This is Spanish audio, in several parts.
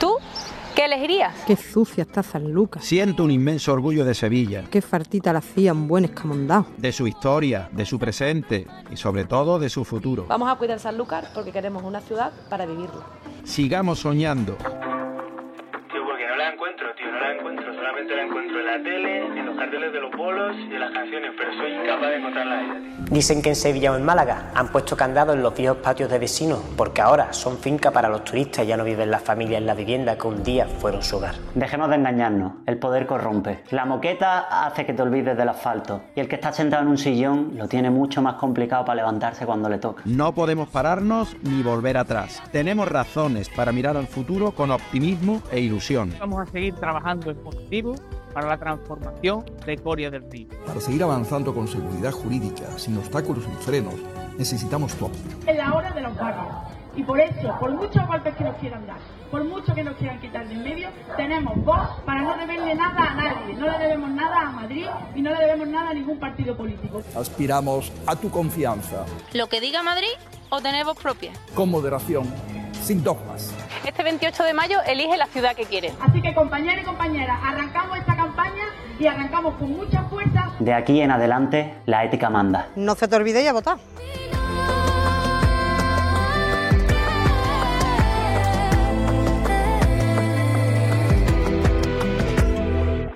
¿Tú qué elegirías? Qué sucia está San Lucas. Siento un inmenso orgullo de Sevilla, Qué fartita la hacía un buen escamondado. de su historia, de su presente y sobre todo de su futuro. Vamos a cuidar Sanlúcar porque queremos una ciudad para vivirla. Sigamos soñando. Tío, porque no la encuentro, tío, no la encuentro. Solamente la encuentro en la tele, en los carteles de los bolos y en las canciones, pero soy incapaz de encontrarla a ella, tío. Dicen que en Sevilla o en Málaga han puesto candado en los viejos patios de vecinos, porque ahora son finca para los turistas y ya no viven las familias en la vivienda que un día fueron su hogar. Dejemos de engañarnos, el poder corrompe. La moqueta hace que te olvides del asfalto y el que está sentado en un sillón lo tiene mucho más complicado para levantarse cuando le toca. No podemos pararnos ni volver atrás. Tenemos razones para mirar al futuro con optimismo e ilusión. Vamos a seguir trabajando en positivo para la transformación de Coria del Río. Para seguir avanzando con seguridad jurídica, sin obstáculos ni frenos, necesitamos tu apoyo. Es la hora de los barrios. Y por eso, por muchos golpes que nos quieran dar, por mucho que nos quieran quitar de en medio, tenemos voz para no deberle nada a nadie. No le debemos nada a Madrid y no le debemos nada a ningún partido político. Aspiramos a tu confianza, ¿Lo que diga Madrid o tener voz propia? con moderación, sin dogmas. Este 28 de mayo elige la ciudad que quieres. Así que compañeros y compañeras, arrancamos esta campaña y arrancamos con mucha fuerza De aquí en adelante, la ética manda. No se te olvide ya votar.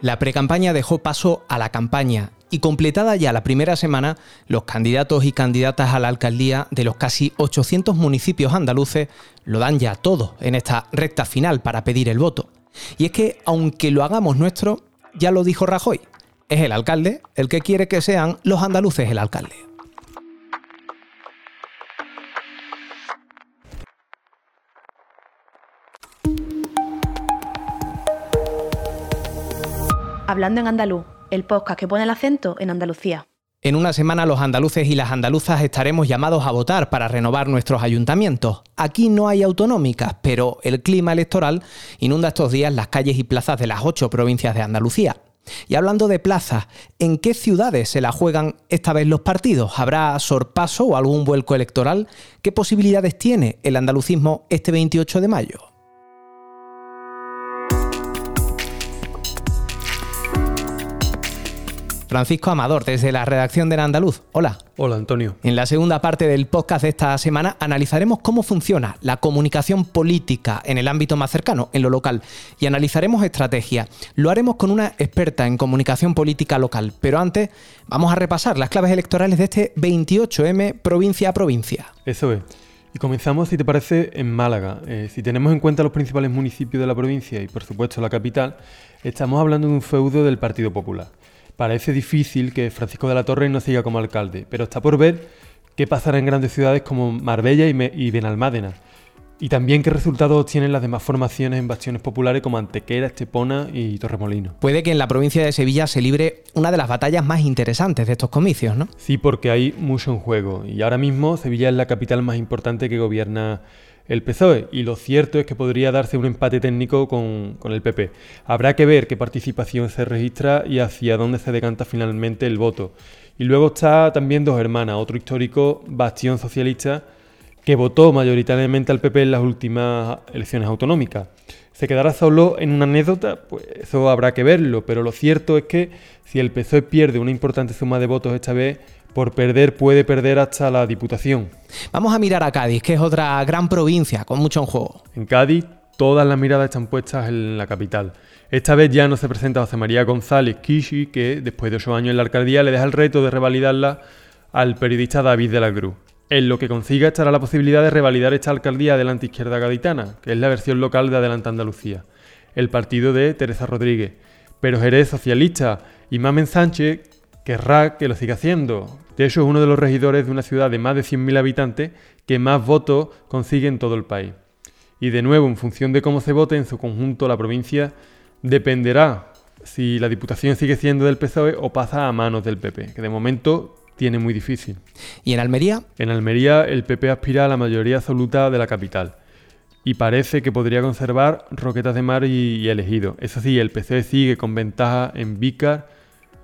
La precampaña dejó paso a la campaña y completada ya la primera semana, los candidatos y candidatas a la alcaldía de los casi 800 municipios andaluces lo dan ya todo en esta recta final para pedir el voto. Y es que, aunque lo hagamos nuestro, ya lo dijo Rajoy, es el alcalde el que quiere que sean los andaluces el alcalde. Hablando en andaluz, el podcast que pone el acento en Andalucía. En una semana los andaluces y las andaluzas estaremos llamados a votar para renovar nuestros ayuntamientos. Aquí no hay autonómicas, pero el clima electoral inunda estos días las calles y plazas de las ocho provincias de Andalucía. Y hablando de plazas, ¿en qué ciudades se la juegan esta vez los partidos? ¿Habrá sorpaso o algún vuelco electoral? ¿Qué posibilidades tiene el andalucismo este 28 de mayo? Francisco Amador, desde la redacción del Andaluz. Hola. Hola, Antonio. En la segunda parte del podcast de esta semana analizaremos cómo funciona la comunicación política en el ámbito más cercano, en lo local, y analizaremos estrategia. Lo haremos con una experta en comunicación política local, pero antes vamos a repasar las claves electorales de este 28M provincia a provincia. Eso es. Y comenzamos, si te parece, en Málaga. Eh, si tenemos en cuenta los principales municipios de la provincia y, por supuesto, la capital, estamos hablando de un feudo del Partido Popular. Parece difícil que Francisco de la Torre no siga como alcalde, pero está por ver qué pasará en grandes ciudades como Marbella y, Me- y Benalmádena. Y también qué resultados obtienen las demás formaciones en bastiones populares como Antequera, Estepona y Torremolinos. Puede que en la provincia de Sevilla se libre una de las batallas más interesantes de estos comicios, ¿no? Sí, porque hay mucho en juego. Y ahora mismo Sevilla es la capital más importante que gobierna el PSOE. Y lo cierto es que podría darse un empate técnico con, con el PP. Habrá que ver qué participación se registra y hacia dónde se decanta finalmente el voto. Y luego está también Dos Hermanas, otro histórico bastión socialista que votó mayoritariamente al PP en las últimas elecciones autonómicas. ¿Se quedará solo en una anécdota? Pues eso habrá que verlo, pero lo cierto es que si el PSOE pierde una importante suma de votos esta vez, por perder puede perder hasta la Diputación. Vamos a mirar a Cádiz, que es otra gran provincia con mucho en juego. En Cádiz, todas las miradas están puestas en la capital. Esta vez ya no se presenta José María González Kishi, que después de ocho años en la alcaldía le deja el reto de revalidarla al periodista David de la Cruz. En lo que consiga estará la posibilidad de revalidar esta alcaldía Adelante Izquierda Gaditana, que es la versión local de Adelante Andalucía, el partido de Teresa Rodríguez. Pero Jerez Socialista y Mamen Sánchez querrá que lo siga haciendo. De hecho, es uno de los regidores de una ciudad de más de 100.000 habitantes que más votos consigue en todo el país. Y de nuevo, en función de cómo se vote en su conjunto la provincia, dependerá si la Diputación sigue siendo del PSOE o pasa a manos del PP, que de momento tiene muy difícil. ¿Y en Almería? En Almería el PP aspira a la mayoría absoluta de la capital y parece que podría conservar Roquetas de Mar y, y Elegido. Eso sí, el PSOE sigue con ventaja en Vícar,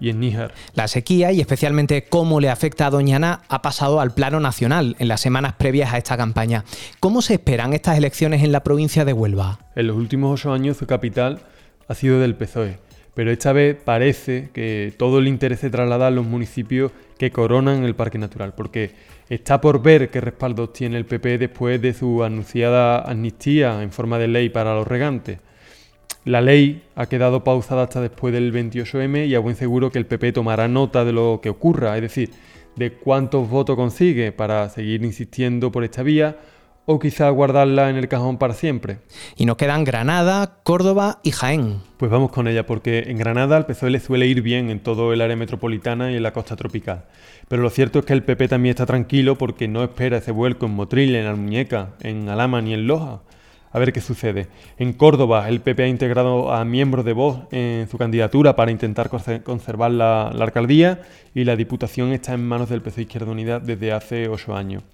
y en Níjar. La sequía y especialmente cómo le afecta a Doñana ha pasado al plano nacional en las semanas previas a esta campaña. ¿Cómo se esperan estas elecciones en la provincia de Huelva? En los últimos ocho años su capital ha sido del PSOE, pero esta vez parece que todo el interés se traslada a los municipios que coronan el Parque Natural, porque está por ver qué respaldo tiene el PP después de su anunciada amnistía en forma de ley para los regantes. La ley ha quedado pausada hasta después del 28M y a buen seguro que el PP tomará nota de lo que ocurra, es decir, de cuántos votos consigue para seguir insistiendo por esta vía o quizá guardarla en el cajón para siempre. Y nos quedan Granada, Córdoba y Jaén. Pues vamos con ella, porque en Granada al PSOE le suele ir bien en todo el área metropolitana y en la costa tropical. Pero lo cierto es que el PP también está tranquilo porque no espera ese vuelco en Motril, en Almuñeca, en Alama ni en Loja. A ver qué sucede. En Córdoba, el PP ha integrado a miembros de Vox en su candidatura para intentar conservar la, la alcaldía y la diputación está en manos del PSOE Izquierda Unida desde hace ocho años.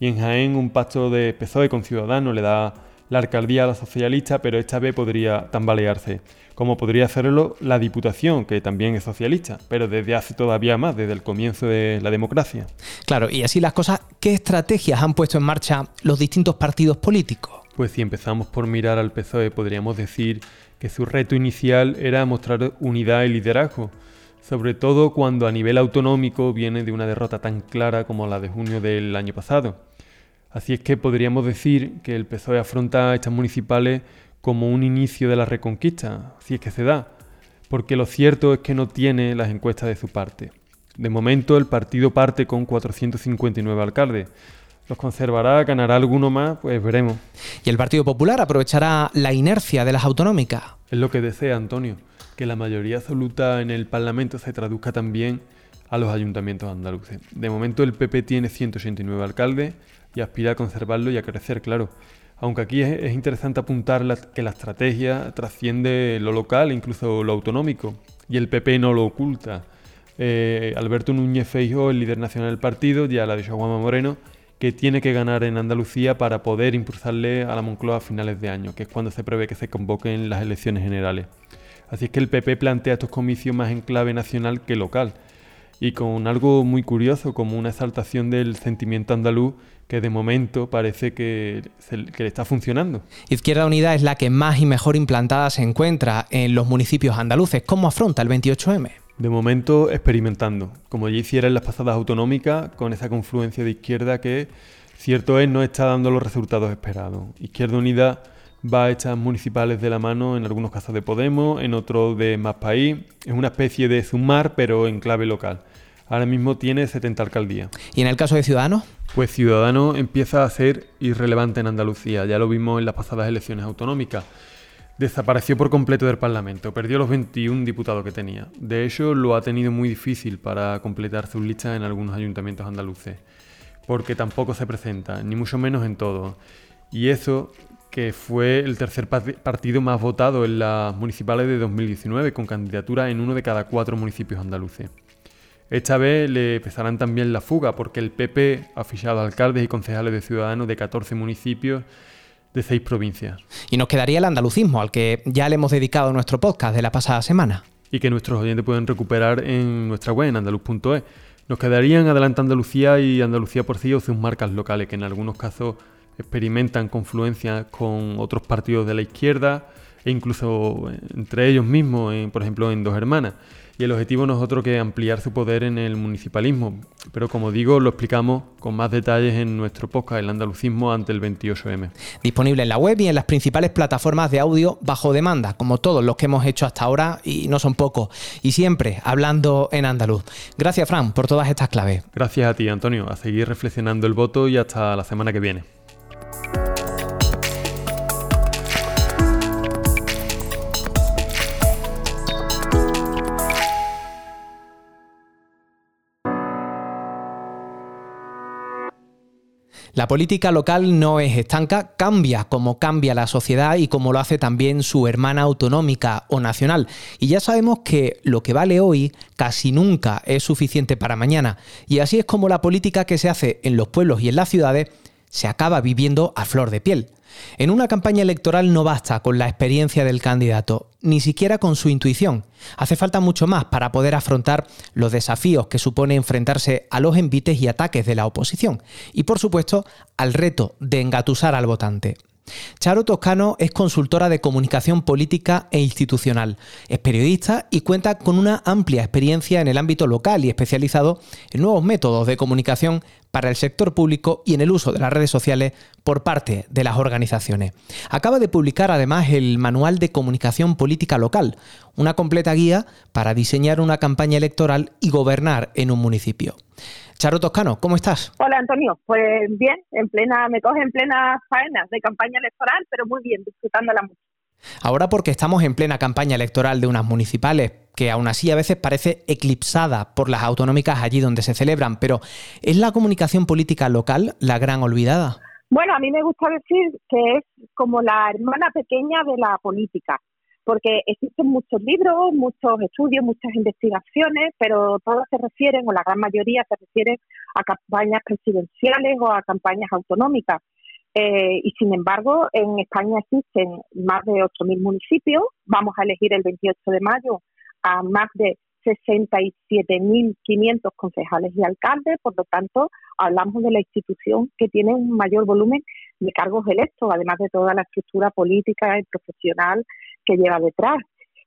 Y en Jaén un pacto de PSOE con Ciudadanos le da la alcaldía a la socialista, pero esta vez podría tambalearse, como podría hacerlo la Diputación, que también es socialista, pero desde hace todavía más, desde el comienzo de la democracia. Claro, y así las cosas, ¿qué estrategias han puesto en marcha los distintos partidos políticos? Pues si empezamos por mirar al PSOE, podríamos decir que su reto inicial era mostrar unidad y liderazgo, sobre todo cuando a nivel autonómico viene de una derrota tan clara como la de junio del año pasado. Así es que podríamos decir que el PSOE afronta estas municipales como un inicio de la reconquista, si es que se da, porque lo cierto es que no tiene las encuestas de su parte. De momento el partido parte con 459 alcaldes. ¿Los conservará? ¿Ganará alguno más? Pues veremos. ¿Y el Partido Popular aprovechará la inercia de las autonómicas? Es lo que desea Antonio, que la mayoría absoluta en el Parlamento se traduzca también a los ayuntamientos andaluces. De momento el PP tiene 189 alcaldes, y aspira a conservarlo y a crecer, claro. Aunque aquí es, interesante apuntar que la estrategia trasciende lo local, incluso lo autonómico, y el PP no lo oculta. Eh, Alberto Núñez Feijóo, el líder nacional del partido, ya la dicho Juanma Moreno, que tiene que ganar en Andalucía para poder impulsarle a la Moncloa a finales de año, que es cuando se prevé que se convoquen las elecciones generales. Así es que el PP plantea estos comicios más en clave nacional que local, y con algo muy curioso como una exaltación del sentimiento andaluz que de momento parece que, le está funcionando. Izquierda Unida es la que más y mejor implantada se encuentra en los municipios andaluces. ¿Cómo afronta el 28M? De momento experimentando, como ya hiciera en las pasadas autonómicas, con esa confluencia de izquierda que, cierto es, no está dando los resultados esperados. Izquierda Unida va a estas municipales de la mano, en algunos casos de Podemos, en otros de Más País. Es una especie de sumar, pero en clave local. Ahora mismo tiene 70 alcaldías. ¿Y en el caso de Ciudadanos? Pues Ciudadanos empieza a ser irrelevante en Andalucía. Ya lo vimos en las pasadas elecciones autonómicas. Desapareció por completo del Parlamento, perdió los 21 diputados que tenía. De hecho, lo ha tenido muy difícil para completar sus listas en algunos ayuntamientos andaluces, porque tampoco se presenta, ni mucho menos en todos. Y eso que fue el tercer partido más votado en las municipales de 2019, con candidatura en uno de cada cuatro municipios andaluces. Esta vez le empezarán también la fuga porque el PP ha fichado alcaldes y concejales de Ciudadanos de 14 municipios de 6 provincias. Y nos quedaría el andalucismo, al que ya le hemos dedicado nuestro podcast de la pasada semana. Y que nuestros oyentes pueden recuperar en nuestra web, en andaluz.es. Nos quedarían Adelante Andalucía y Andalucía por sí o sus marcas locales, que en algunos casos experimentan confluencias con otros partidos de la izquierda e incluso entre ellos mismos, por ejemplo, en Dos Hermanas y el objetivo no es otro que ampliar su poder en el municipalismo. Pero como digo, lo explicamos con más detalles en nuestro podcast, El Andalucismo ante el 28M. Disponible en la web y en las principales plataformas de audio bajo demanda, como todos los que hemos hecho hasta ahora, y no son pocos, y siempre hablando en andaluz. Gracias, Fran, por todas estas claves. Gracias a ti, Antonio. A seguir reflexionando el voto y hasta la semana que viene. La política local no es estanca, cambia como cambia la sociedad y como lo hace también su hermana autonómica o nacional. Y ya sabemos que lo que vale hoy casi nunca es suficiente para mañana. Y así es como la política que se hace en los pueblos y en las ciudades se acaba viviendo a flor de piel. En una campaña electoral no basta con la experiencia del candidato, ni siquiera con su intuición. Hace falta mucho más para poder afrontar los desafíos que supone enfrentarse a los envites y ataques de la oposición y, por supuesto, al reto de engatusar al votante. Charo Toscano es consultora de comunicación política e institucional, es periodista y cuenta con una amplia experiencia en el ámbito local y especializado en nuevos métodos de comunicación para el sector público y en el uso de las redes sociales por parte de las organizaciones. Acaba de publicar además el Manual de Comunicación Política Local, una completa guía para diseñar una campaña electoral y gobernar en un municipio. Charo Toscano, ¿cómo estás? Hola Antonio, pues bien, en plena, me coge en plena faena de campaña electoral, pero muy bien, disfrutándola mucho. Ahora porque estamos en plena campaña electoral de unas municipales, que aún así a veces parece eclipsada por las autonómicas allí donde se celebran, pero ¿es la comunicación política local la gran olvidada? Bueno, a mí me gusta decir que es como la hermana pequeña de la política porque existen muchos libros, muchos estudios, muchas investigaciones, pero todas se refieren, o la gran mayoría se refieren a campañas presidenciales o a campañas autonómicas. Eh, y sin embargo, en España existen más de 8.000 municipios. Vamos a elegir el 28 de mayo a más de 67.500 concejales y alcaldes. Por lo tanto, hablamos de la institución que tiene un mayor volumen de cargos electos, además de toda la estructura política y profesional que lleva detrás.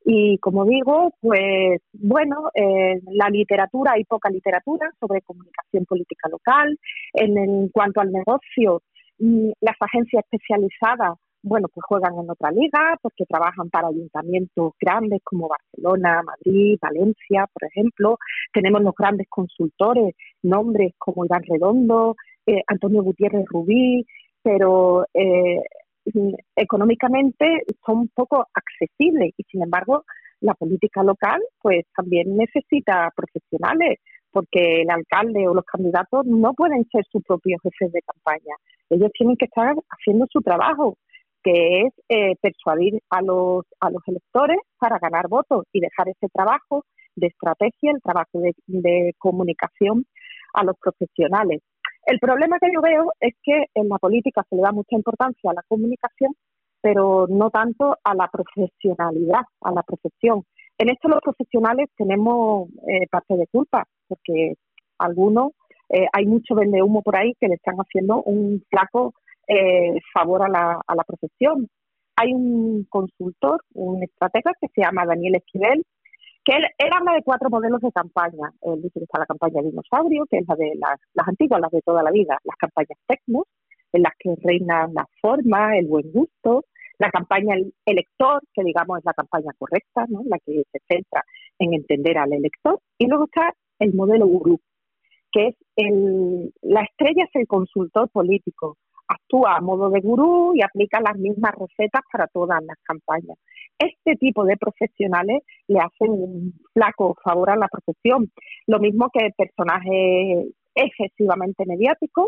Y como digo, pues bueno, en la literatura, hay poca literatura sobre comunicación política local. En, cuanto al negocio, las agencias especializadas, bueno, pues juegan en otra liga porque trabajan para ayuntamientos grandes como Barcelona, Madrid, Valencia, por ejemplo. Tenemos los grandes consultores, nombres como Iván Redondo, eh, Antonio Gutiérrez Rubí, pero eh, económicamente son poco accesibles y sin embargo la política local pues también necesita profesionales porque el alcalde o los candidatos no pueden ser sus propios jefes de campaña. Ellos tienen que estar haciendo su trabajo, que es eh, persuadir a los, a los electores para ganar votos y dejar ese trabajo de estrategia, el trabajo de comunicación a los profesionales. El problema que yo veo es que en la política se le da mucha importancia a la comunicación, pero no tanto a la profesionalidad, a la profesión. En esto los profesionales tenemos eh, parte de culpa, porque algunos, eh, hay mucho vende humo por ahí que le están haciendo un flaco eh, favor a la, a la profesión. Hay un consultor, un estratega que se llama Daniel Esquivel, que él, habla de cuatro modelos de campaña. Él dice que está la campaña dinosaurio, que es la de las, antiguas, las de toda la vida, las campañas tecnos, en las que reina la forma, el buen gusto, la campaña elector, que digamos es la campaña correcta, ¿no? la que se centra en entender al elector, y luego está el modelo gurú, que es el, la estrella es el consultor político, actúa a modo de gurú y aplica las mismas recetas para todas las campañas. Este tipo de profesionales le hacen un flaco favor a la profesión. Lo mismo que personajes excesivamente mediáticos,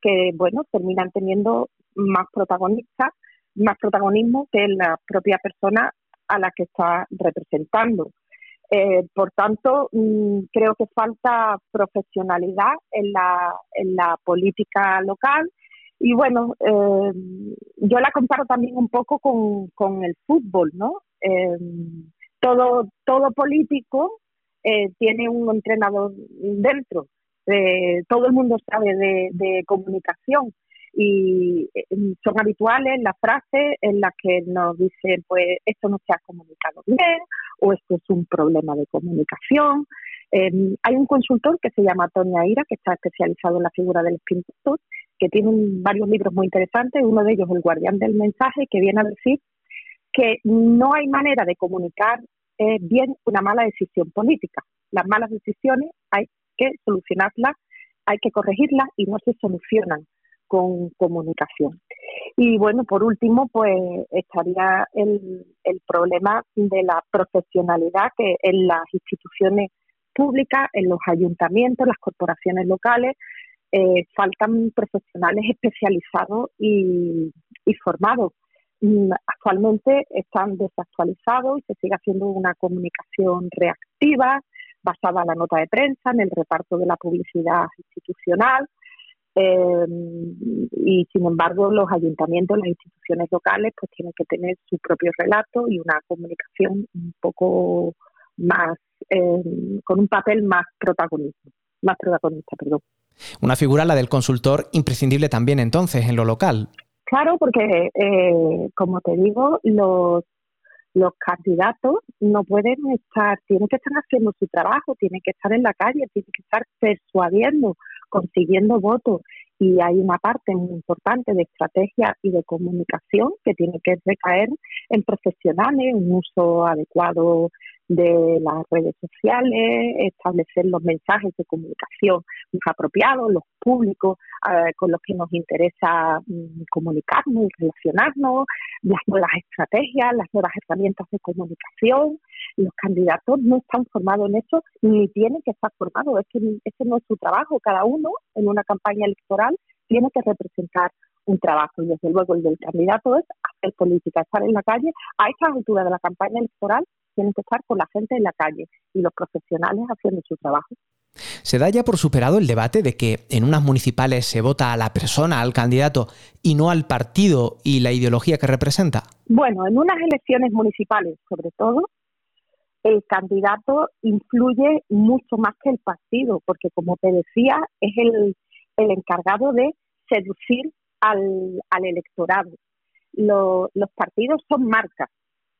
que bueno, terminan teniendo más protagonistas, más protagonismo que la propia persona a la que está representando. Eh, por tanto, mm, creo que falta profesionalidad en la, en la política local y bueno, eh, yo la comparo también un poco con, el fútbol, ¿no? Eh, todo, todo político eh, tiene un entrenador dentro. todo el mundo sabe de comunicación y son habituales las frases en las que nos dicen, pues esto no se ha comunicado bien o esto es un problema de comunicación. hay un consultor que se llama Toña Ira, que está especializado en la figura del espíritu que tiene varios libros muy interesantes, uno de ellos El guardián del mensaje, que viene a decir que no hay manera de comunicar eh, bien una mala decisión política. Las malas decisiones hay que solucionarlas, hay que corregirlas y no se solucionan con comunicación. Y bueno, por último, pues estaría el, el problema de la profesionalidad que en las instituciones públicas, en los ayuntamientos, las corporaciones locales, eh, faltan profesionales especializados y, formados. Mm, actualmente están desactualizados y se sigue haciendo una comunicación reactiva basada en la nota de prensa, en el reparto de la publicidad institucional. Eh, y sin embargo, los ayuntamientos, las instituciones locales, pues tienen que tener su propio relato y una comunicación un poco más, eh, con un papel más protagonista, más protagonista, perdón. Una figura, la del consultor, imprescindible también entonces en lo local. Claro, porque, eh, como te digo, los, los candidatos no pueden estar, tienen que estar haciendo su trabajo, tienen que estar en la calle, tienen que estar persuadiendo, consiguiendo votos. Y hay una parte muy importante de estrategia y de comunicación que tiene que recaer en profesionales, un uso adecuado de las redes sociales, establecer los mensajes de comunicación apropiados, los públicos eh, con los que nos interesa mm, comunicarnos y relacionarnos, las nuevas estrategias, las nuevas herramientas de comunicación. Los candidatos no están formados en eso ni tienen que estar formados. Es que ese no es su trabajo. Cada uno en una campaña electoral tiene que representar un trabajo y desde luego el del candidato es hacer política, estar en la calle. A esta altura de la campaña electoral tienen que estar con la gente en la calle y los profesionales haciendo su trabajo. ¿Se da ya por superado el debate de que en unas municipales se vota a la persona, al candidato, y no al partido y la ideología que representa? Bueno, en unas elecciones municipales, sobre todo, el candidato influye mucho más que el partido, porque como te decía, es el, encargado de seducir al, electorado. los partidos son marcas,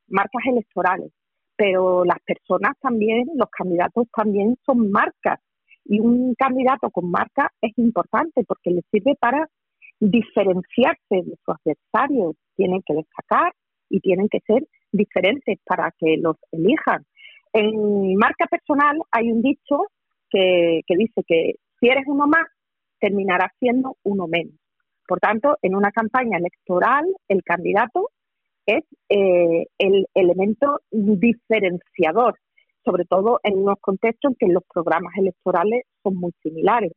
marcas electorales pero las personas también, los candidatos también son marcas. Y un candidato con marca es importante porque le sirve para diferenciarse de su adversario. Tienen que destacar y tienen que ser diferentes para que los elijan. En marca personal hay un dicho que, que dice que si eres uno más, terminarás siendo uno menos. Por tanto, en una campaña electoral, el candidato es eh, el elemento diferenciador, sobre todo en unos contextos en que los programas electorales son muy similares.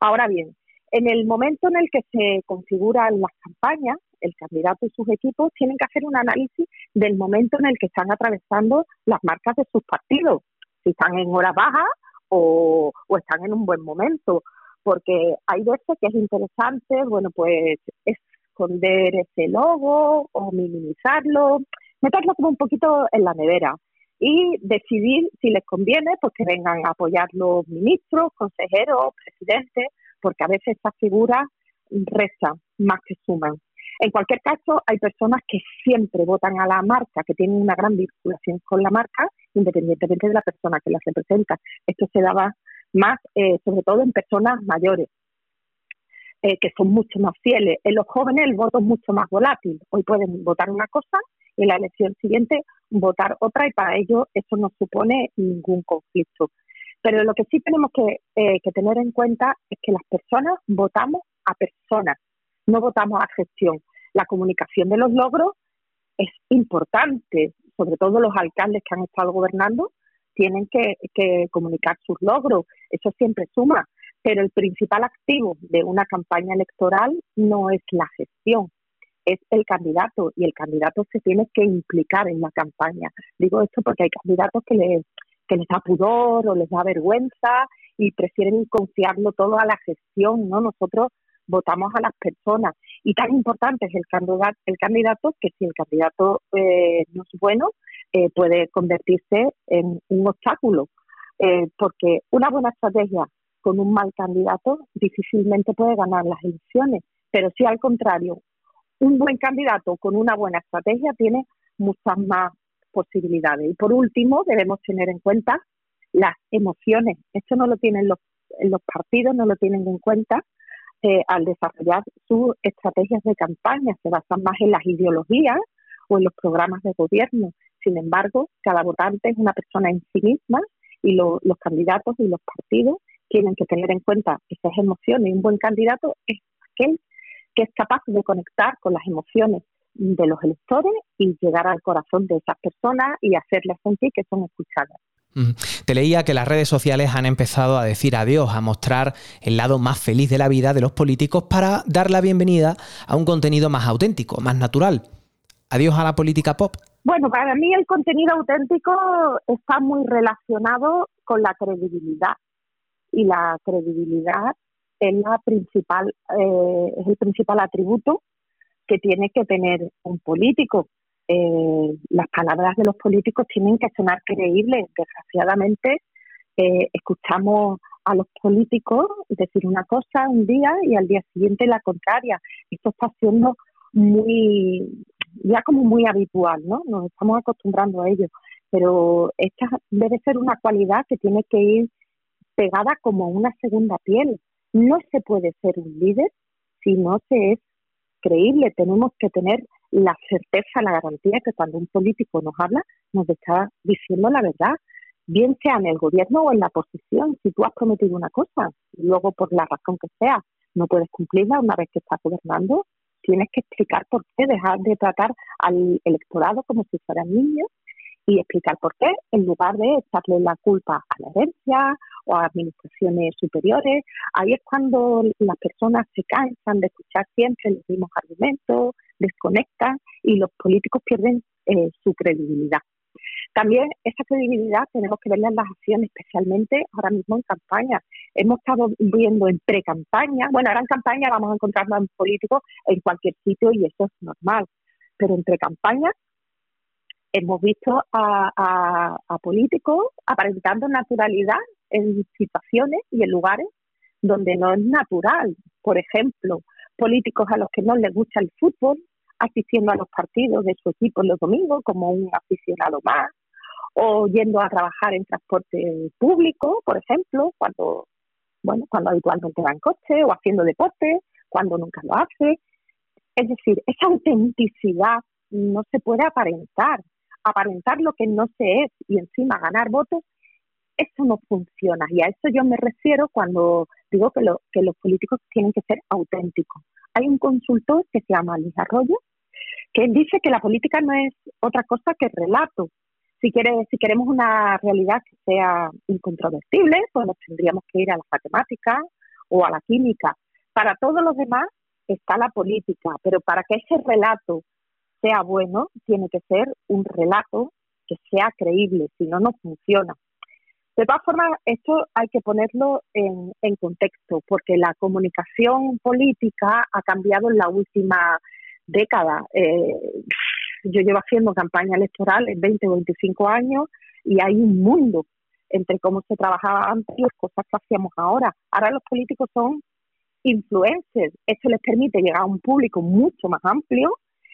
Ahora bien, en el momento en el que se configuran las campañas, el candidato y sus equipos tienen que hacer un análisis del momento en el que están atravesando las marcas de sus partidos, si están en horas bajas o, o están en un buen momento, porque hay veces que es interesante, bueno, pues es esconder ese logo o minimizarlo, meterlo como un poquito en la nevera y decidir si les conviene pues que vengan a apoyar los ministros, consejeros, presidentes, porque a veces estas figuras restan más que suman. En cualquier caso, hay personas que siempre votan a la marca, que tienen una gran vinculación con la marca, independientemente de la persona que la representa. Esto se daba más, eh, sobre todo en personas mayores, eh, que son mucho más fieles. En los jóvenes el voto es mucho más volátil. Hoy pueden votar una cosa y en la elección siguiente votar otra y para ello eso no supone ningún conflicto. Pero lo que sí tenemos que, eh, que tener en cuenta es que las personas votamos a personas, no votamos a gestión. La comunicación de los logros es importante, sobre todo los alcaldes que han estado gobernando tienen que, que comunicar sus logros, eso siempre suma, pero el principal activo de una campaña electoral no es la gestión, es el candidato y el candidato se tiene que implicar en la campaña. Digo esto porque hay candidatos que les, que les da pudor o les da vergüenza y prefieren confiarlo todo a la gestión, ¿no? Nosotros votamos a las personas y tan importante es el candidato, el candidato que si el candidato eh, no es bueno eh, puede convertirse en un obstáculo eh, porque una buena estrategia con un mal candidato difícilmente puede ganar las elecciones. Pero si al contrario, un buen candidato con una buena estrategia tiene muchas más posibilidades. Y por último, debemos tener en cuenta las emociones. Esto no lo tienen los, los partidos, no lo tienen en cuenta eh, al desarrollar sus estrategias de campaña. Se basan más en las ideologías o en los programas de gobierno. Sin embargo, cada votante es una persona en sí misma y los candidatos y los partidos tienen que tener en cuenta esas emociones. Y un buen candidato es aquel que es capaz de conectar con las emociones de los electores y llegar al corazón de esas personas y hacerles sentir que son escuchadas. Te leía que las redes sociales han empezado a decir adiós, a mostrar el lado más feliz de la vida de los políticos para dar la bienvenida a un contenido más auténtico, más natural. Adiós a la política pop. Bueno, para mí el contenido auténtico está muy relacionado con la credibilidad y la credibilidad es la principal, eh, es el principal atributo que tiene que tener un político. Eh, las palabras de los políticos tienen que sonar creíbles. Desgraciadamente, eh, escuchamos a los políticos decir una cosa un día y al día siguiente la contraria. Esto está siendo muy, ya como muy habitual, ¿no? Nos estamos acostumbrando a ello. Pero esta debe ser una cualidad que tiene que ir pegada como una segunda piel. No se puede ser un líder si no se es creíble. Tenemos que tener la certeza, la garantía que cuando un político nos habla, nos está diciendo la verdad, bien sea en el gobierno o en la oposición. Si tú has prometido una cosa y luego por la razón que sea no puedes cumplirla una vez que estás gobernando, tienes que explicar por qué, dejar de tratar al electorado como si fueran niños y explicar por qué, en lugar de echarle la culpa a la herencia o a administraciones superiores. Ahí es cuando las personas se cansan de escuchar siempre los mismos argumentos, desconectan y los políticos pierden eh, su credibilidad. También esa credibilidad tenemos que verla en las acciones, especialmente ahora mismo en campaña. Hemos estado viendo en pre-campaña, bueno, ahora en campaña vamos a encontrarnos en políticos en cualquier sitio y eso es normal, pero en pre-campaña hemos visto a, políticos aparentando naturalidad en situaciones y en lugares donde no es natural. Por ejemplo, políticos a los que no les gusta el fútbol, asistiendo a los partidos de su equipo los domingos como un aficionado más, o yendo a trabajar en transporte público, por ejemplo, cuando bueno, cuando habitualmente va en coche, o haciendo deporte, cuando nunca lo hace. Es decir, esa autenticidad no se puede aparentar aparentar lo que no se es y encima ganar votos, eso no funciona. Y a eso yo me refiero cuando digo que, lo, que los políticos tienen que ser auténticos. Hay un consultor que se llama Luis Arroyo, que dice que la política no es otra cosa que relato. Si, quiere, si queremos una realidad que sea incontrovertible, pues nos tendríamos que ir a la matemática o a la química. Para todos los demás está la política, pero para que ese relato sea bueno, tiene que ser un relato que sea creíble, si no, no funciona. De todas formas, esto hay que ponerlo en, contexto, porque la comunicación política ha cambiado en la última década. Eh, yo llevo haciendo campaña electoral en 20 o 25 años y hay un mundo entre cómo se trabajaba antes y las cosas que hacíamos ahora. Ahora los políticos son influencers. Esto les permite llegar a un público mucho más amplio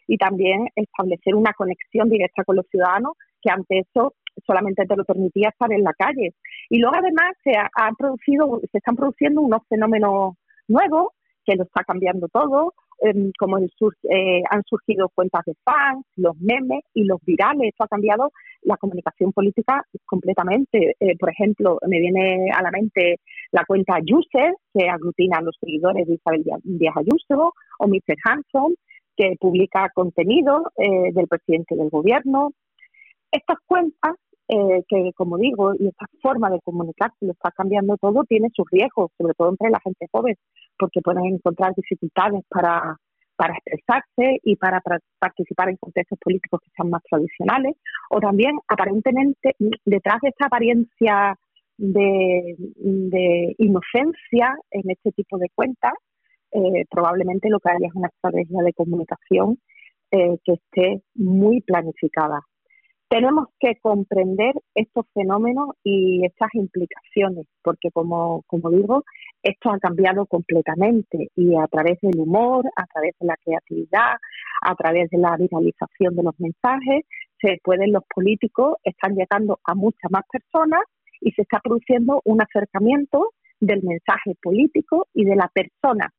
y también establecer una conexión directa con los ciudadanos, que ante eso solamente te lo permitía estar en la calle. Y luego además se, ha, producido, se están produciendo unos fenómenos nuevos que lo está cambiando todo, em, como eh, han surgido cuentas de fans, los memes y los virales. Esto ha cambiado la comunicación política completamente. Eh, por ejemplo, me viene a la mente la cuenta User, que aglutina a los seguidores de Isabel Díaz Ayuso, o Mr. Hanson, que publica contenido eh, del presidente del gobierno. Estas cuentas, eh, que como digo, y esta forma de comunicarse lo está cambiando todo, tiene sus riesgos, sobre todo entre la gente joven, porque pueden encontrar dificultades para, para expresarse y para, participar en contextos políticos que sean más tradicionales, o también aparentemente detrás de esta apariencia de, de inocencia en este tipo de cuentas, eh, probablemente lo que haya es una estrategia de comunicación eh, que esté muy planificada. Tenemos que comprender estos fenómenos y estas implicaciones, porque como, como digo, esto ha cambiado completamente y a través del humor, a través de la creatividad, a través de la viralización de los mensajes, se pueden los políticos están llegando a muchas más personas y se está produciendo un acercamiento del mensaje político y de la persona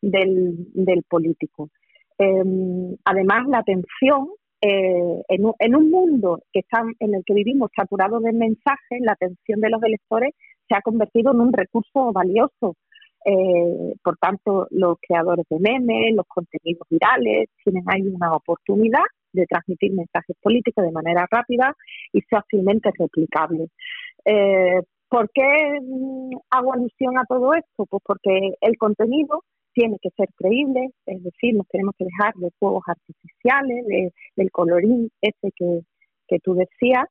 del, político. Em, además, la atención, eh, en, en, un mundo que está, en el que vivimos saturado de mensajes, la atención de los electores se ha convertido en un recurso valioso. Eh, por tanto, los creadores de memes, los contenidos virales, tienen ahí una oportunidad de transmitir mensajes políticos de manera rápida y fácilmente replicable. Eh, ¿Por qué mm, hago alusión a todo esto? Pues porque el contenido tiene que ser creíble, es decir, nos tenemos que dejar de juegos artificiales, del colorín ese que, que tú decías,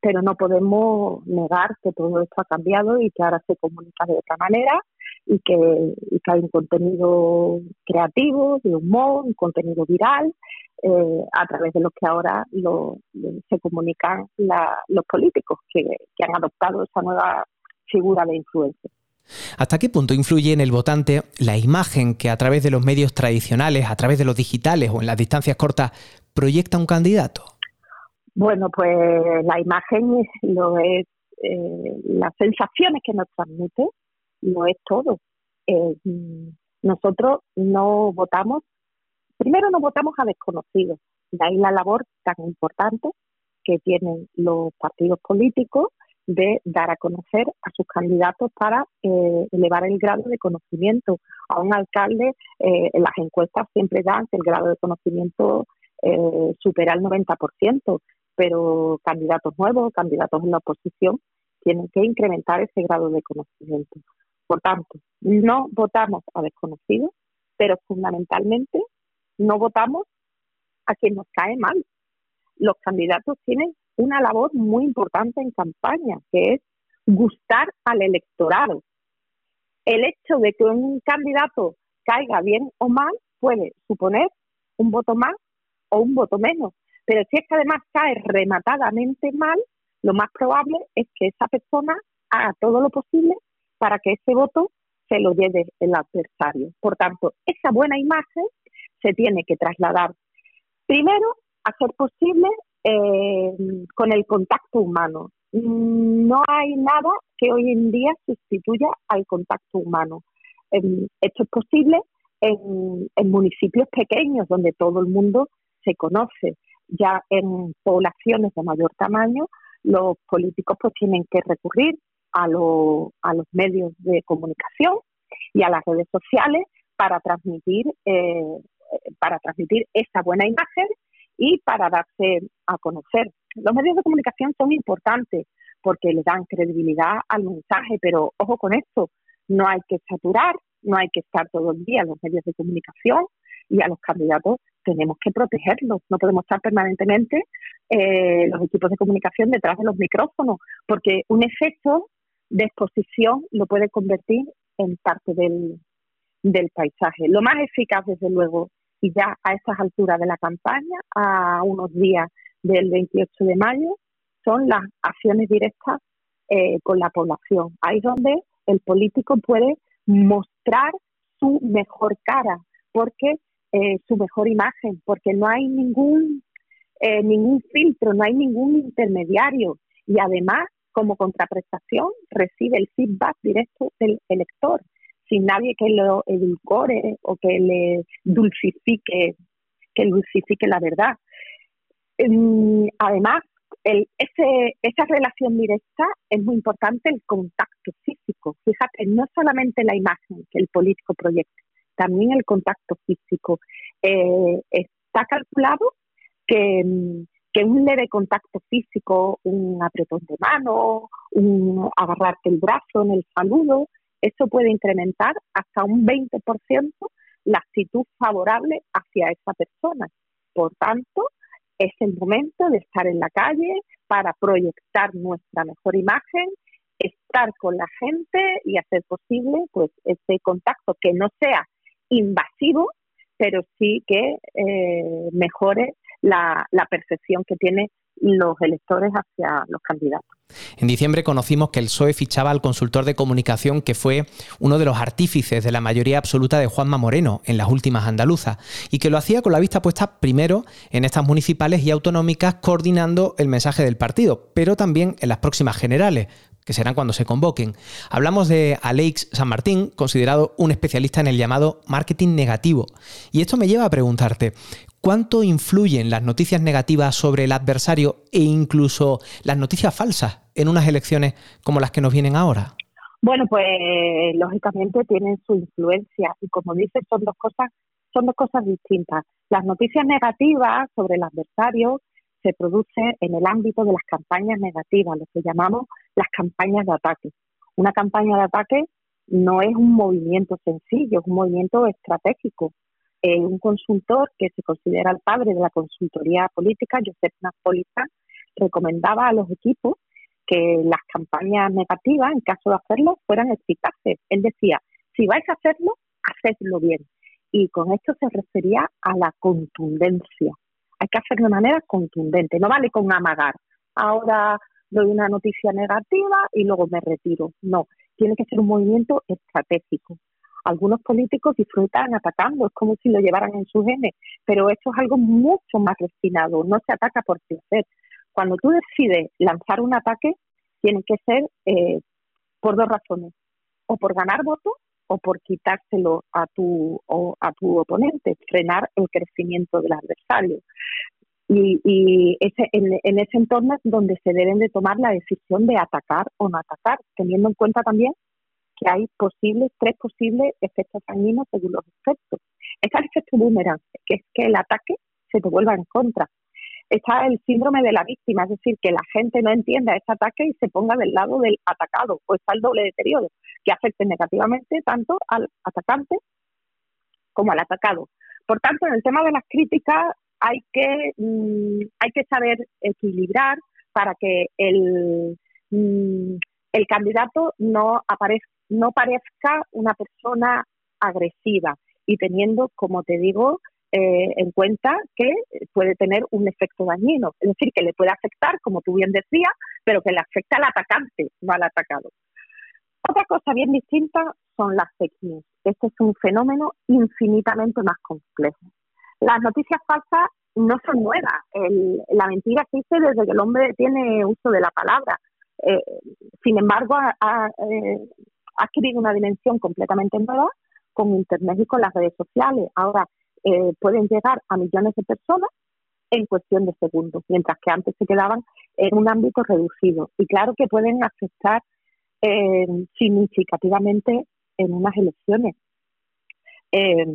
pero no podemos negar que todo esto ha cambiado y que ahora se comunica de otra manera y que, y que hay un contenido creativo, de humor, un contenido viral, eh, a través de lo que ahora lo, se comunican los políticos que, que han adoptado esa nueva figura de influencia. ¿Hasta qué punto influye en el votante la imagen que a través de los medios tradicionales, a través de los digitales o en las distancias cortas proyecta un candidato? Bueno, pues la imagen lo es, eh, las sensaciones que nos transmite, no es todo. Eh, nosotros no votamos, primero no votamos a desconocidos, de ahí la labor tan importante que tienen los partidos políticos de dar a conocer a sus candidatos para eh, elevar el grado de conocimiento. A un alcalde, eh, en las encuestas siempre dan que el grado de conocimiento eh, supera el 90%, pero candidatos nuevos, candidatos en la oposición, tienen que incrementar ese grado de conocimiento. Por tanto, no votamos a desconocidos, pero fundamentalmente no votamos a quien nos cae mal. Los candidatos tienen una labor muy importante en campaña, que es gustar al electorado. El hecho de que un candidato caiga bien o mal puede suponer un voto más o un voto menos, pero si es que además cae rematadamente mal, lo más probable es que esa persona haga todo lo posible para que ese voto se lo lleve el adversario. Por tanto, esa buena imagen se tiene que trasladar primero a ser posible eh, con el contacto humano. No hay nada que hoy en día sustituya al contacto humano. Esto es posible en, municipios pequeños donde todo el mundo se conoce. Ya en poblaciones de mayor tamaño, los políticos pues tienen que recurrir a, a los medios de comunicación y a las redes sociales para transmitir eh, para transmitir esa buena imagen y para darse a conocer. Los medios de comunicación son importantes porque le dan credibilidad al mensaje, pero ojo con esto, no hay que saturar, no hay que estar todo el día en los medios de comunicación y a los candidatos tenemos que protegerlos, no podemos estar permanentemente eh, los equipos de comunicación detrás de los micrófonos, porque un efecto de exposición lo puede convertir en parte del, del paisaje. Lo más eficaz, desde luego, y ya a estas alturas de la campaña, a unos días del 28 de mayo, son las acciones directas eh, con la población. Ahí es donde el político puede mostrar su mejor cara, porque eh, su mejor imagen, porque no hay ningún eh, ningún filtro, no hay ningún intermediario y además como contraprestación recibe el feedback directo del elector sin nadie que lo edulcore o que le dulcifique, que dulcifique la verdad. Em, además, esa relación directa es muy importante el contacto físico. Fíjate, no solamente la imagen que el político proyecta, también el contacto físico. Eh, está calculado que, que, un leve contacto físico, un apretón de mano, un agarrarte el brazo en el saludo, eso puede incrementar hasta un 20% la actitud favorable hacia esa persona. Por tanto, es el momento de estar en la calle para proyectar nuestra mejor imagen, estar con la gente y hacer posible pues ese contacto que no sea invasivo, pero sí que eh, mejore la, la percepción que tiene los electores hacia los candidatos. En diciembre conocimos que el PSOE fichaba al consultor de comunicación que fue uno de los artífices de la mayoría absoluta de Juanma Moreno en las últimas andaluzas y que lo hacía con la vista puesta primero en estas municipales y autonómicas coordinando el mensaje del partido, pero también en las próximas generales, que serán cuando se convoquen. Hablamos de Alex San Martín, considerado un especialista en el llamado marketing negativo. Y esto me lleva a preguntarte, ¿cuánto influyen las noticias negativas sobre el adversario e incluso las noticias falsas en unas elecciones como las que nos vienen ahora? Bueno, pues lógicamente tienen su influencia y como dices son dos cosas son dos cosas distintas. Las noticias negativas sobre el adversario se produce en el ámbito de las campañas negativas, lo que llamamos las campañas de ataque. Una campaña de ataque no es un movimiento sencillo, es un movimiento estratégico. Eh, un consultor que se considera el padre de la consultoría política, Josep Napolitán, recomendaba a los equipos que las campañas negativas, en caso de hacerlo, fueran eficaces. Él decía, si vais a hacerlo, hacedlo bien. Y con esto se refería a la contundencia. Hay que hacerlo de manera contundente, no vale con amagar. Ahora doy una noticia negativa y luego me retiro. No, tiene que ser un movimiento estratégico. Algunos políticos disfrutan atacando, es como si lo llevaran en su genes, pero esto es algo mucho más refinado, no se ataca por placer. Cuando tú decides lanzar un ataque, tiene que ser eh, por dos razones, o por ganar votos o por quitárselo a tu, o a tu oponente, frenar el crecimiento del adversario. Y, y ese, en, en, ese entorno es donde se deben de tomar la decisión de atacar o no atacar, teniendo en cuenta también que hay posibles, tres posibles efectos dañinos según los efectos. Está el efecto boomerang, que es que el ataque se te vuelva en contra. Está el síndrome de la víctima, es decir, que la gente no entienda ese ataque y se ponga del lado del atacado, o está el doble deterioro, que afecte negativamente tanto al atacante como al atacado. Por tanto, en el tema de las críticas hay que, mm, hay que saber equilibrar para que el, mm, el candidato no, aparezca, no parezca una persona agresiva y teniendo, como te digo, eh, en cuenta que puede tener un efecto dañino, es decir, que le puede afectar, como tú bien decías, pero que le afecta al atacante, no al atacado. Otra cosa bien distinta son las fake news. Este es un fenómeno infinitamente más complejo. Las noticias falsas no son nuevas. la mentira existe desde que el hombre tiene uso de la palabra. Eh, sin embargo, ha, ha, eh, ha adquirido una dimensión completamente nueva con Internet y con las redes sociales. Ahora eh, pueden llegar a millones de personas en cuestión de segundos, mientras que antes se quedaban en un ámbito reducido. Y claro que pueden afectar eh, significativamente en unas elecciones. Eh,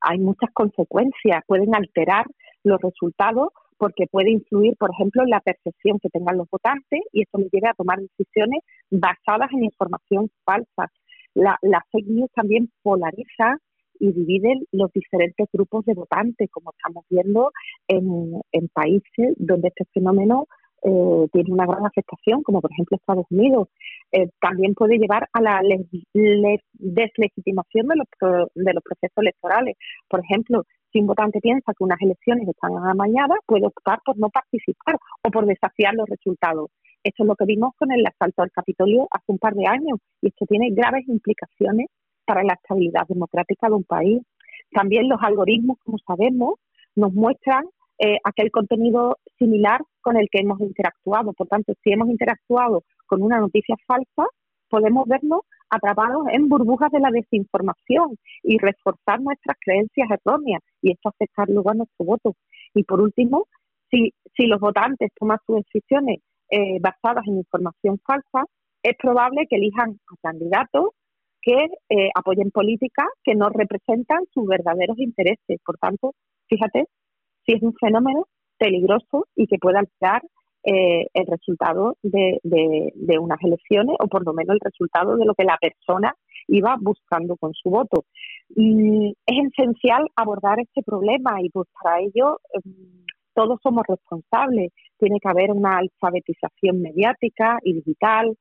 hay muchas consecuencias, pueden alterar los resultados porque puede influir, por ejemplo, en la percepción que tengan los votantes y esto les lleva a tomar decisiones basadas en información falsa. La, fake news también polariza y dividen los diferentes grupos de votantes, como estamos viendo en, en países donde este fenómeno eh, tiene una gran afectación, como por ejemplo Estados Unidos. Eh, también puede llevar a la deslegitimación de los, de los procesos electorales. Por ejemplo, si un votante piensa que unas elecciones están amañadas, puede optar por no participar o por desafiar los resultados. Esto es lo que vimos con el asalto al Capitolio hace un par de años y esto tiene graves implicaciones para la estabilidad democrática de un país. También los algoritmos, como sabemos, nos muestran eh, aquel contenido similar con el que hemos interactuado. Por tanto, si hemos interactuado con una noticia falsa, podemos vernos atrapados en burbujas de la desinformación y reforzar nuestras creencias erróneas y esto afectar luego a nuestro voto. Y por último, si, si los votantes toman sus decisiones eh, basadas en información falsa, es probable que elijan a candidatos que eh, apoyen políticas que no representan sus verdaderos intereses. Por tanto, fíjate si es un fenómeno peligroso y que puede alterar eh, el resultado de, de, unas elecciones o por lo menos el resultado de lo que la persona iba buscando con su voto. Y es esencial abordar este problema y pues para ello em, todos somos responsables. Tiene que haber una alfabetización mediática y digital,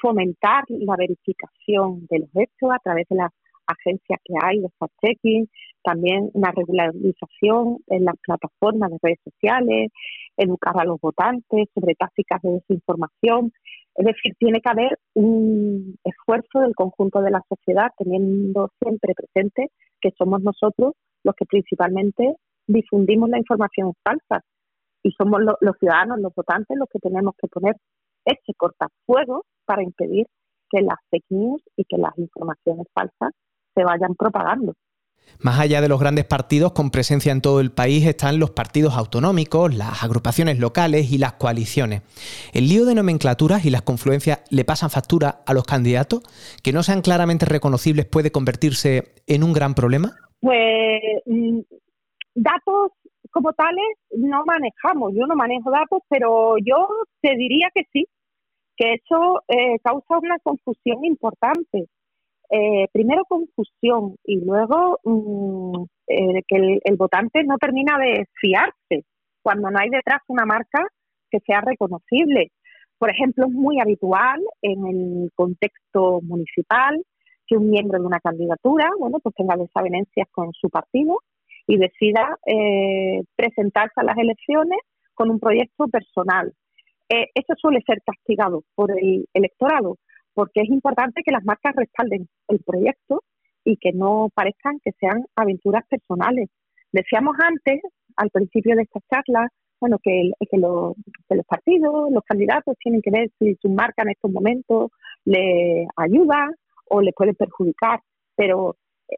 fomentar la verificación de los hechos a través de las agencias que hay, los fact-checking, también una regularización en las plataformas de redes sociales, educar a los votantes sobre tácticas de desinformación. Es decir, tiene que haber un esfuerzo del conjunto de la sociedad, teniendo siempre presente que somos nosotros los que principalmente difundimos la información falsa y somos los ciudadanos, los votantes, los que tenemos que poner este cortafuego para impedir que las fake news y que las informaciones falsas se vayan propagando. Más allá de los grandes partidos con presencia en todo el país están los partidos autonómicos, las agrupaciones locales y las coaliciones. ¿El lío de nomenclaturas y las confluencias le pasan factura a los candidatos? ¿Que no sean claramente reconocibles puede convertirse en un gran problema? Pues mm, datos como tales no manejamos. Yo no manejo datos, pero yo te diría que sí, que eso eh, causa una confusión importante. Eh, primero confusión y luego mm, eh, que el, votante no termina de fiarse cuando no hay detrás una marca que sea reconocible. Por ejemplo, es muy habitual en el contexto municipal que un miembro de una candidatura, bueno, pues tenga desavenencias con su partido y decida eh, presentarse a las elecciones con un proyecto personal. Eh, eso suele ser castigado por el electorado, porque es importante que las marcas respalden el proyecto y que no parezcan que sean aventuras personales. Decíamos antes, al principio de esta charla, bueno, que, que, los partidos, los candidatos tienen que ver si su marca en estos momentos le ayuda o le puede perjudicar, pero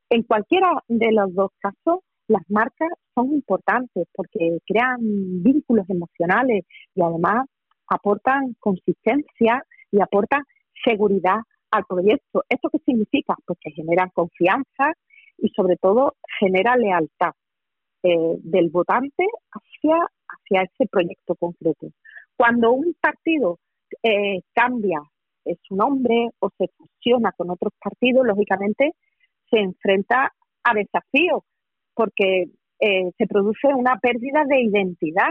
en cualquiera de los dos casos las marcas son importantes porque crean vínculos emocionales y además aportan consistencia y aportan seguridad al proyecto. ¿Esto qué significa? Pues que generan confianza y sobre todo genera lealtad eh, del votante hacia, hacia ese proyecto concreto. Cuando un partido eh, cambia su nombre o se fusiona con otros partidos, lógicamente se enfrenta a desafíos porque eh, se produce una pérdida de identidad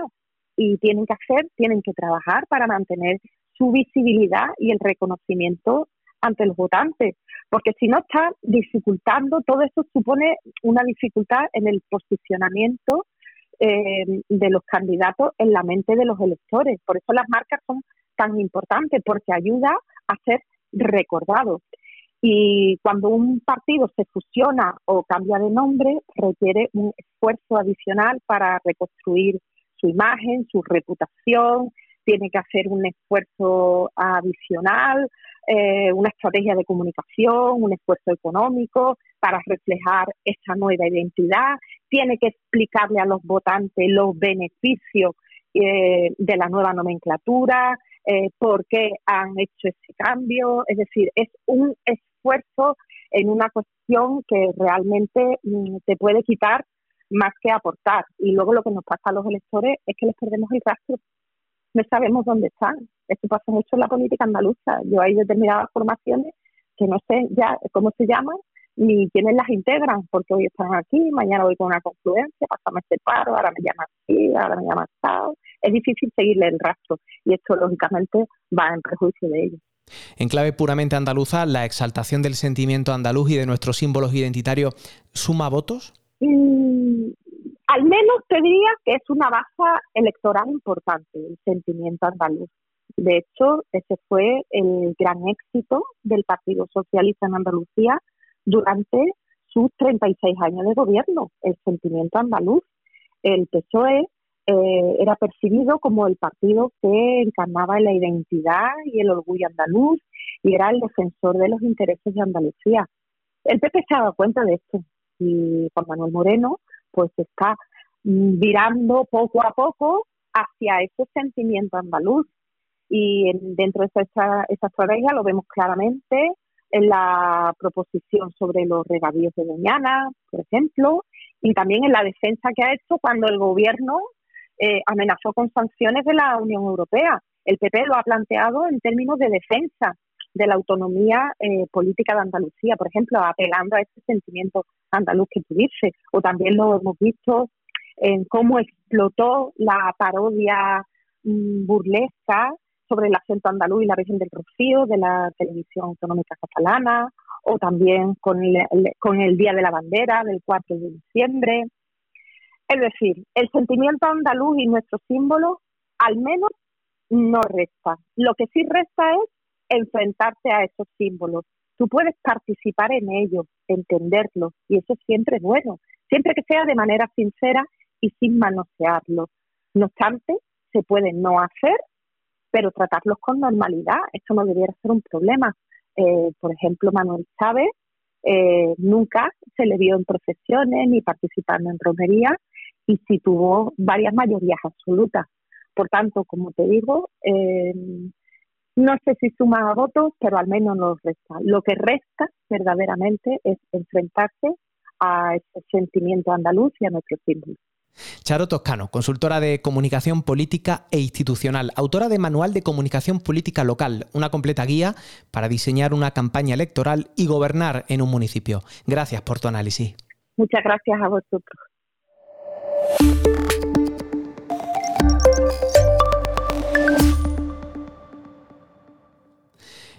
y tienen que hacer, tienen que trabajar para mantener su visibilidad y el reconocimiento ante los votantes, porque si no está dificultando, todo esto supone una dificultad en el posicionamiento eh, de los candidatos en la mente de los electores. Por eso las marcas son tan importantes, porque ayuda a ser recordado. Y cuando un partido se fusiona o cambia de nombre, requiere un esfuerzo adicional para reconstruir su imagen, su reputación, tiene que hacer un esfuerzo adicional, eh, una estrategia de comunicación, un esfuerzo económico para reflejar esa nueva identidad, tiene que explicarle a los votantes los beneficios eh, de la nueva nomenclatura, eh, por qué han hecho ese cambio, es decir, es un esfuerzo en una cuestión que realmente mm, te puede quitar más que aportar. Y luego lo que nos pasa a los electores es que les perdemos el rastro no sabemos dónde están. Esto pasa mucho en la política andaluza. Yo hay determinadas formaciones que no sé ya cómo se llaman ni quiénes las integran, porque hoy están aquí, mañana voy con una confluencia, pasamos este paro, ahora me llaman así, ahora me llaman así. Es difícil seguirle el rastro y esto lógicamente va en prejuicio de ellos. En clave puramente andaluza, ¿la exaltación del sentimiento andaluz y de nuestros símbolos identitarios suma votos? Mm, al menos te diría que es una baza electoral importante, el sentimiento andaluz. De hecho, ese fue el gran éxito del Partido Socialista en Andalucía durante sus 36 años de gobierno, el sentimiento andaluz. El PSOE eh, era percibido como el partido que encarnaba la identidad y el orgullo andaluz y era el defensor de los intereses de Andalucía. El PP se dado cuenta de esto y Juan Manuel Moreno pues está virando poco a poco hacia ese sentimiento andaluz. Y dentro de esa, esa estrategia lo vemos claramente en la proposición sobre los regadíos de Doñana, por ejemplo, y también en la defensa que ha hecho cuando el gobierno eh, amenazó con sanciones de la Unión Europea. El PP lo ha planteado en términos de defensa de la autonomía eh, política de Andalucía, por ejemplo, apelando a ese sentimiento andaluz que tú dices, o también lo hemos visto en cómo explotó la parodia mm, burlesca sobre el acento andaluz y la región del Rocío de la televisión autonómica catalana, o también con el, con el Día de la Bandera del 4 de diciembre. Es decir, el sentimiento andaluz y nuestro símbolo al menos no resta. Lo que sí resta es enfrentarte a esos símbolos. Tú puedes participar en ellos, entenderlos, y eso siempre es bueno, siempre que sea de manera sincera y sin manosearlos. No obstante, se puede no hacer, pero tratarlos con normalidad. Esto no debiera ser un problema. Eh, por ejemplo, Manuel Chávez eh, nunca se le vio en procesiones ni participando en romería y sí tuvo varias mayorías absolutas. Por tanto, como te digo, eh, no sé si suma a votos, pero al menos no resta. Lo que resta verdaderamente es enfrentarse a ese sentimiento andaluz y a nuestro símbolo. Charo Toscano, consultora de comunicación política e institucional, autora de Manual de Comunicación Política Local, una completa guía para diseñar una campaña electoral y gobernar en un municipio. Gracias por tu análisis. Muchas gracias a vosotros.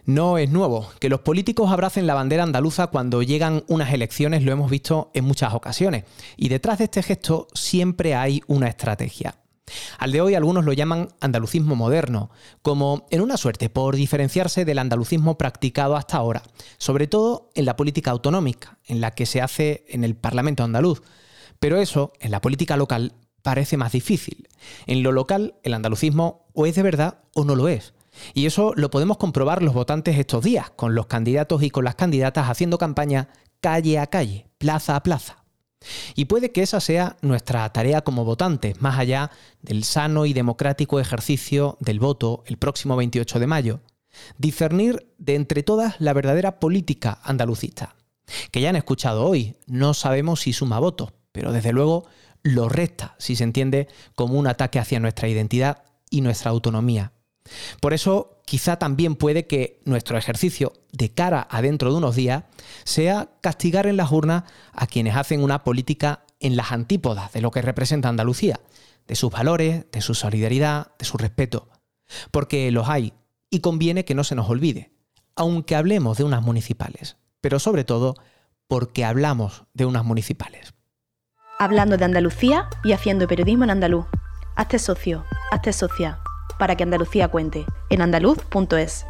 No es nuevo. Que los políticos abracen la bandera andaluza cuando llegan unas elecciones lo hemos visto en muchas ocasiones. Y detrás de este gesto siempre hay una estrategia. Al de hoy algunos lo llaman andalucismo moderno, como en una suerte por diferenciarse del andalucismo practicado hasta ahora, sobre todo en la política autonómica, en la que se hace en el Parlamento andaluz. Pero eso, en la política local, parece más difícil. En lo local, el andalucismo o es de verdad o no lo es. Y eso lo podemos comprobar los votantes estos días, con los candidatos y con las candidatas haciendo campaña calle a calle, plaza a plaza. Y puede que esa sea nuestra tarea como votantes, más allá del sano y democrático ejercicio del voto el próximo 28 de mayo. Discernir de entre todas la verdadera política andalucista. Que ya han escuchado hoy, no sabemos si suma votos, pero desde luego lo resta si se entiende como un ataque hacia nuestra identidad y nuestra autonomía. Por eso, quizá también puede que nuestro ejercicio de cara a dentro de unos días sea castigar en las urnas a quienes hacen una política en las antípodas de lo que representa Andalucía, de sus valores, de su solidaridad, de su respeto. Porque los hay y conviene que no se nos olvide, aunque hablemos de unas municipales, pero sobre todo porque hablamos de unas municipales. Hablando de Andalucía y haciendo periodismo en andaluz. Hazte socio, hazte socia para que Andalucía cuente en andaluz.es.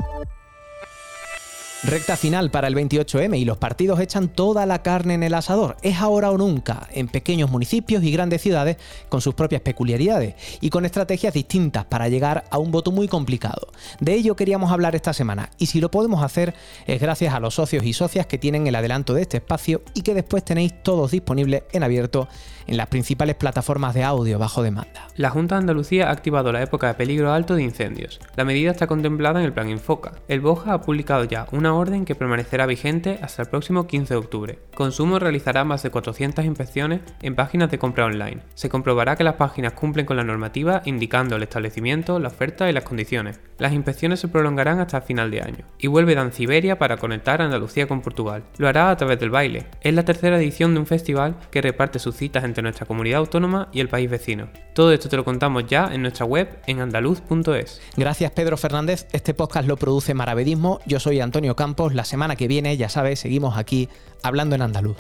Recta final para el 28M y los partidos echan toda la carne en el asador. Es ahora o nunca, en pequeños municipios y grandes ciudades con sus propias peculiaridades y con estrategias distintas para llegar a un voto muy complicado. De ello queríamos hablar esta semana y si lo podemos hacer es gracias a los socios y socias que tienen el adelanto de este espacio y que después tenéis todos disponibles en abierto en las principales plataformas de audio bajo demanda. La Junta de Andalucía ha activado la época de peligro alto de incendios. La medida está contemplada en el Plan Infoca. El BOJA ha publicado ya una orden que permanecerá vigente hasta el próximo 15 de octubre. Consumo realizará más de 400 inspecciones en páginas de compra online. Se comprobará que las páginas cumplen con la normativa indicando el establecimiento, la oferta y las condiciones. Las inspecciones se prolongarán hasta el final de año. Y vuelve Danciberia para conectar a Andalucía con Portugal. Lo hará a través del baile. Es la tercera edición de un festival que reparte sus citas entre nuestra comunidad autónoma y el país vecino. Todo esto te lo contamos ya en nuestra web en andaluz.es. Gracias Pedro Fernández. Este podcast lo produce Maravedismo. Yo soy Antonio Campos. La semana que viene, ya sabes, seguimos aquí hablando en andaluz.